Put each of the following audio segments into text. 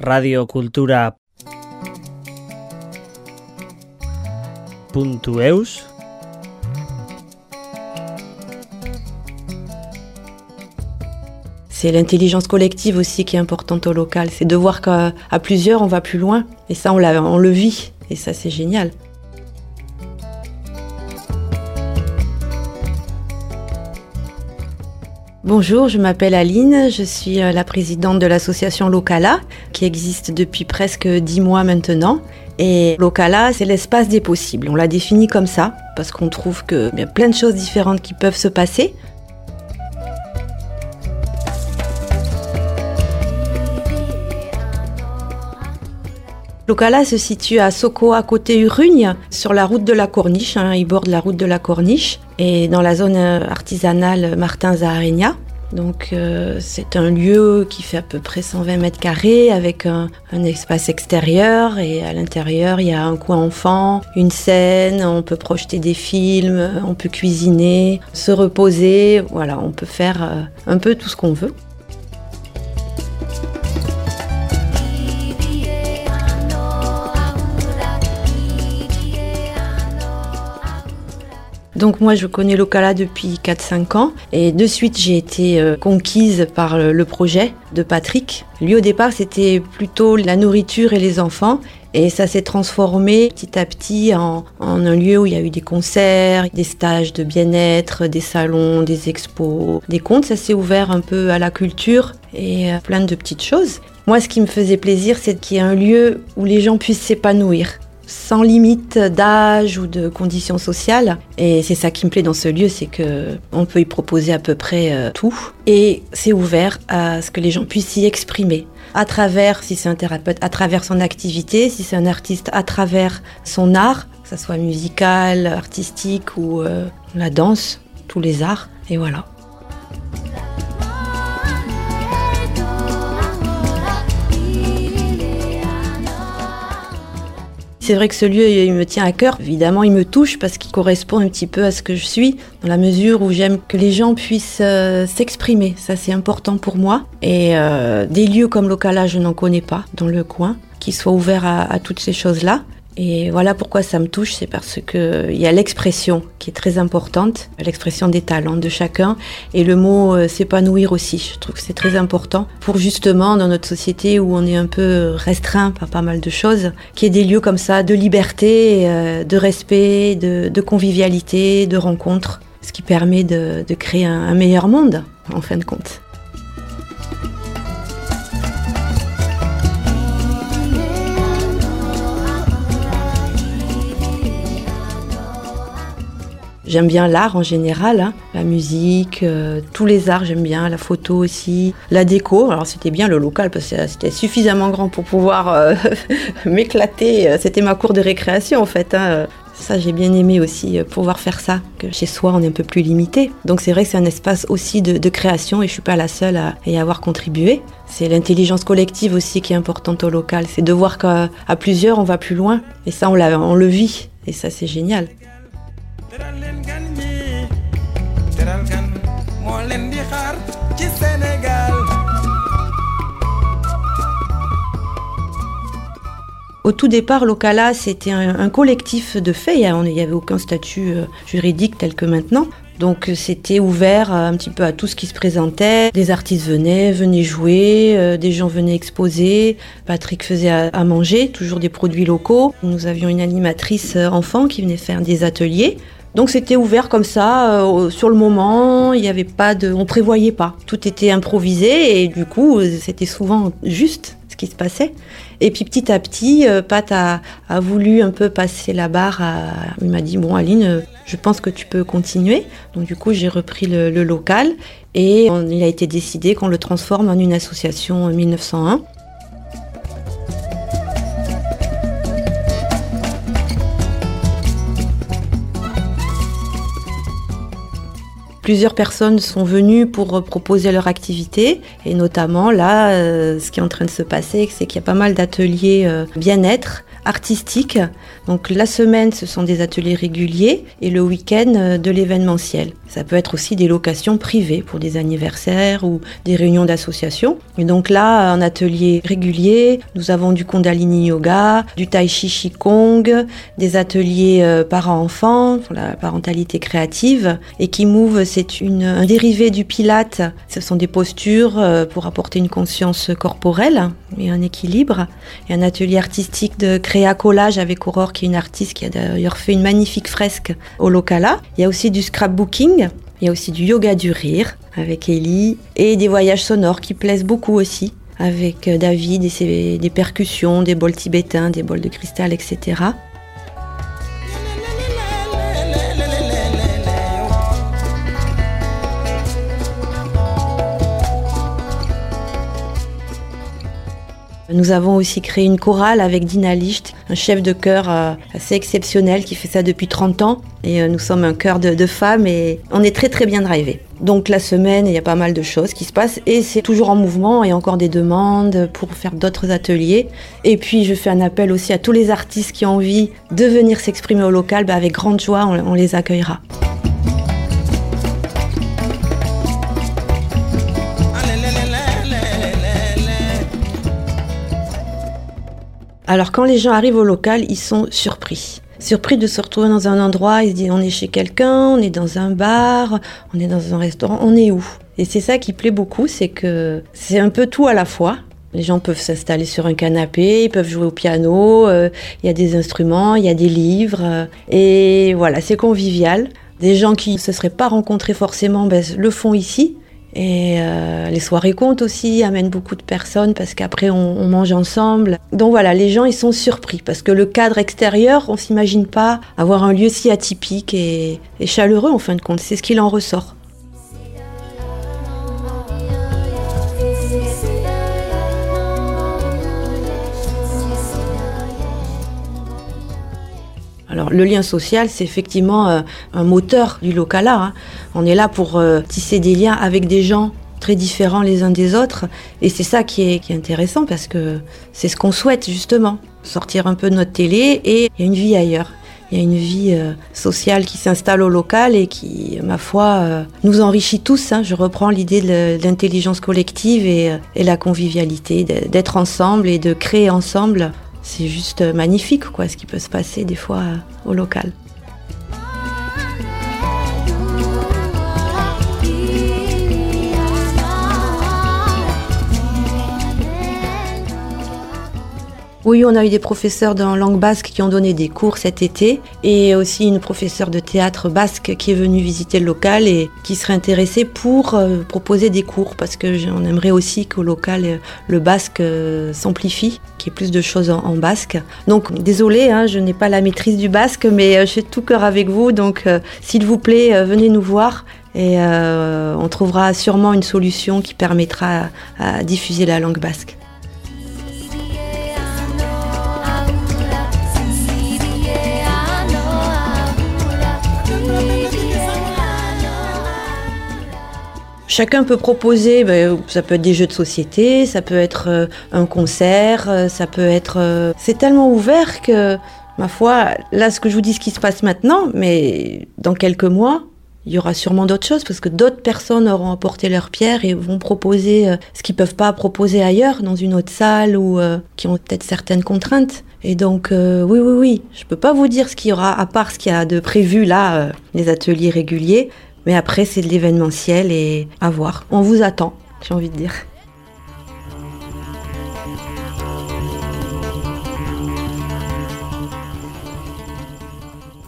Radio Cultura Puntueus C'est l'intelligence collective aussi qui est importante au local. C'est de voir qu'à plusieurs, on va plus loin. Et ça, on, on le vit. Et ça, c'est génial. Bonjour, je m'appelle Aline, je suis euh, la présidente de l'association Locala, qui existe depuis presque dix mois maintenant. Et Locala, c'est l'espace des possibles. On l'a défini comme ça, parce qu'on trouve qu'il y a plein de choses différentes qui peuvent se passer. Locala se situe à Soko, à côté Urugne, sur la route de la Corniche. Hein, il borde la route de la Corniche et dans la zone artisanale Martin Zaharegna. Donc euh, c'est un lieu qui fait à peu près 120 mètres carrés avec un, un espace extérieur et à l'intérieur il y a un coin enfant, une scène, on peut projeter des films, on peut cuisiner, se reposer, voilà, on peut faire euh, un peu tout ce qu'on veut. Donc moi je connais Locala depuis 4-5 ans et de suite j'ai été euh, conquise par le projet de Patrick. Lui au départ c'était plutôt la nourriture et les enfants et ça s'est transformé petit à petit en, un lieu où il y a eu des concerts, des stages de bien-être, des salons, des expos, des contes. Ça s'est ouvert un peu à la culture et euh, plein de petites choses. Moi, ce qui me faisait plaisir, c'est qu'il y ait un lieu où les gens puissent s'épanouir sans limite d'âge ou de conditions sociales. Et c'est ça qui me plaît dans ce lieu, c'est que on peut y proposer à peu près euh, tout. Et c'est ouvert à ce que les gens puissent s'y exprimer. À travers, si c'est un thérapeute, à travers son activité, si c'est un artiste, à travers son art, que ce soit musical, artistique ou euh, la danse, tous les arts. Et voilà. C'est vrai que ce lieu, il me tient à cœur. Évidemment, il me touche parce qu'il correspond un petit peu à ce que je suis, dans la mesure où j'aime que les gens puissent euh, s'exprimer. Ça, c'est important pour moi. Et euh, des lieux comme Locala, je n'en connais pas dans le coin, qui soient ouverts à toutes ces choses-là. Et voilà pourquoi ça me touche, c'est parce qu'il y a l'expression qui est très importante, l'expression des talents de chacun, et le mot euh, s'épanouir aussi. Je trouve que c'est très important pour justement dans notre société où on est un peu restreint par pas mal de choses, qu'il y ait des lieux comme ça de liberté, euh, de respect, de, convivialité, de rencontre, ce qui permet de, créer un meilleur monde en fin de compte. J'aime bien l'art en général, hein. la musique, euh, tous les arts j'aime bien, la photo aussi, la déco. Alors c'était bien le local parce que c'était suffisamment grand pour pouvoir euh, m'éclater. C'était ma cour de récréation en fait. Hein. Ça, j'ai bien aimé aussi pouvoir faire ça, que chez soi, on est un peu plus limité. Donc c'est vrai que c'est un espace aussi de, création et je suis pas la seule à y avoir contribué. C'est l'intelligence collective aussi qui est importante au local. C'est de voir qu'à plusieurs, on va plus loin. Et ça, on le vit. Et ça, c'est génial. Au tout départ, Locala, c'était un, collectif de faits. Il n'y avait aucun statut euh, juridique tel que maintenant. Donc c'était ouvert un petit peu à tout ce qui se présentait. Des artistes venaient, venaient jouer, euh, des gens venaient exposer. Patrick faisait à, manger, toujours des produits locaux. Nous avions une animatrice euh, enfant qui venait faire des ateliers. Donc c'était ouvert comme ça euh, sur le moment, il n'y avait pas de on prévoyait pas. Tout était improvisé et du coup, c'était souvent juste ce qui se passait. Et puis petit à petit, euh, Pat a, voulu un peu passer la barre. il m'a dit bon Aline, je pense que tu peux continuer. Donc du coup, j'ai repris le, le local et il a été décidé qu'on le transforme en une association en 1901. Plusieurs personnes sont venues pour proposer leur activité et notamment là, euh, ce qui est en train de se passer, c'est qu'il y a pas mal d'ateliers euh, bien-être artistiques. Donc la semaine, ce sont des ateliers réguliers et le week-end euh, de l'événementiel. Ça peut être aussi des locations privées pour des anniversaires ou des réunions d'associations. Et donc là, un atelier régulier, nous avons du Kundalini Yoga, du Tai Chi Qigong, des ateliers euh, parents-enfants, pour la parentalité créative. Et qui Move, c'est un dérivé du Pilate. Ce sont des postures euh, pour apporter une conscience corporelle et un équilibre. Et un atelier artistique de créa collage avec Aurore, qui est une artiste qui a d'ailleurs fait une magnifique fresque au Locala. Il y a aussi du scrapbooking. Il y a aussi du yoga du rire avec Ellie et des voyages sonores qui plaisent beaucoup aussi avec euh, David et ses, des percussions, des bols tibétains, des bols de cristal, etc. Nous avons aussi créé une chorale avec Dina Licht, un chef de chœur euh, assez exceptionnel qui fait ça depuis 30 ans. Et euh, nous sommes un chœur de, femmes et on est très très bien drivé. Donc la semaine, il y a pas mal de choses qui se passent et c'est toujours en mouvement et encore des demandes pour faire d'autres ateliers. Et puis je fais un appel aussi à tous les artistes qui ont envie de venir s'exprimer au local. Bah, avec grande joie, on les accueillera. Alors quand les gens arrivent au local, ils sont surpris. Surpris de se retrouver dans un endroit, ils se disent on est chez quelqu'un, on est dans un bar, on est dans un restaurant, on est où? Et c'est ça qui plaît beaucoup, c'est que c'est un peu tout à la fois. Les gens peuvent s'installer sur un canapé, ils peuvent jouer au piano, euh, il y a des instruments, il y a des livres, euh, et voilà, c'est convivial. Des gens qui ne se seraient pas rencontrés forcément ben, le font ici. Et euh, les soirées comptent aussi, amènent beaucoup de personnes parce qu'après on, mange ensemble. Donc voilà, les gens ils sont surpris parce que le cadre extérieur, on s'imagine pas avoir un lieu si atypique et chaleureux en fin de compte. C'est ce qu'il en ressort. Alors le lien social, c'est effectivement euh, un moteur du local Hein. On est là pour euh, tisser des liens avec des gens très différents les uns des autres. Et c'est ça qui est, intéressant parce que c'est ce qu'on souhaite justement. Sortir un peu de notre télé et il y a une vie ailleurs. Il y a une vie euh, sociale qui s'installe au local et qui, ma foi, nous enrichit tous. Hein. Je reprends l'idée de l'intelligence collective et, et la convivialité, d'être ensemble et de créer ensemble c'est juste magnifique quoi, ce qui peut se passer des fois au local. Oui, on a eu des professeurs dans langue basque qui ont donné des cours cet été et aussi une professeure de théâtre basque qui est venue visiter le local et qui serait intéressée pour euh, proposer des cours parce que j'en aimerais aussi qu'au local euh, le basque euh, s'amplifie, qu'il y ait plus de choses en, basque. Donc désolé, hein, je n'ai pas la maîtrise du basque, mais je suis tout cœur avec vous. Donc s'il vous plaît, venez nous voir et on trouvera sûrement une solution qui permettra à diffuser la langue basque. Chacun peut proposer, ben, ça peut être des jeux de société, ça peut être euh, un concert, euh, ça peut être... Euh, c'est tellement ouvert que, ma foi, là ce que je vous dis, ce qui se passe maintenant, mais dans quelques mois, il y aura sûrement d'autres choses parce que d'autres personnes auront apporté leur pierre et vont proposer ce qu'ils peuvent pas proposer ailleurs dans une autre salle ou qui ont peut-être certaines contraintes. Et donc oui oui oui, je peux pas vous dire ce qu'il y aura à part ce qu'il y a de prévu là, les ateliers réguliers. Mais après, c'est de l'événementiel et à voir. On vous attend, j'ai envie de dire.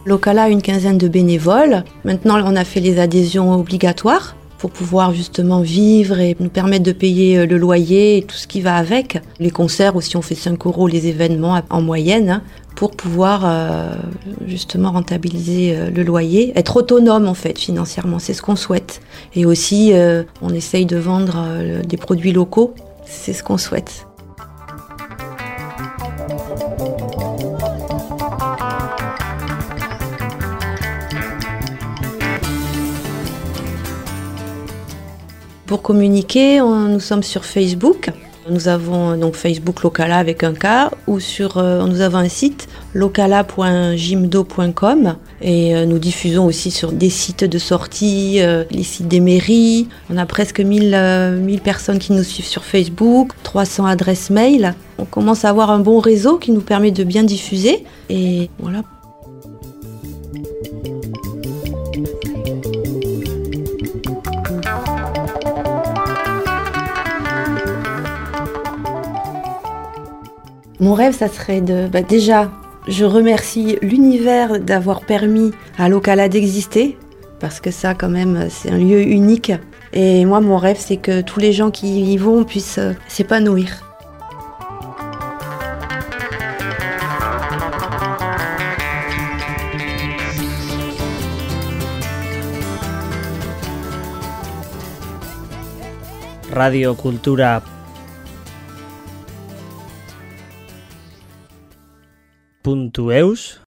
Locala a une quinzaine de bénévoles. Maintenant, on a fait les adhésions obligatoires pour pouvoir justement vivre et nous permettre de payer euh, le loyer et tout ce qui va avec. Les concerts aussi, on fait 5 euros les événements en moyenne. Pour pouvoir euh, justement rentabiliser euh, le loyer, être autonome en fait financièrement, c'est ce qu'on souhaite. Et aussi, euh, on essaye de vendre des produits locaux, c'est ce qu'on souhaite. Pour communiquer, nous sommes sur Facebook Nous avons donc Facebook Locala avec un K ou sur nous avons un site locala.gimdo.com et nous diffusons aussi sur des sites de sortie, les sites des mairies. On a presque 1000, 1000 personnes qui nous suivent sur Facebook, 300 adresses mail. On commence à avoir un bon réseau qui nous permet de bien diffuser et voilà. Mon rêve, ça serait de... Bah, déjà, je remercie l'univers d'avoir permis à Locala d'exister, parce que ça, quand même, c'est un lieu unique. Et moi, mon rêve, c'est que tous les gens qui y vont puissent euh, s'épanouir. Radio Cultura www.eus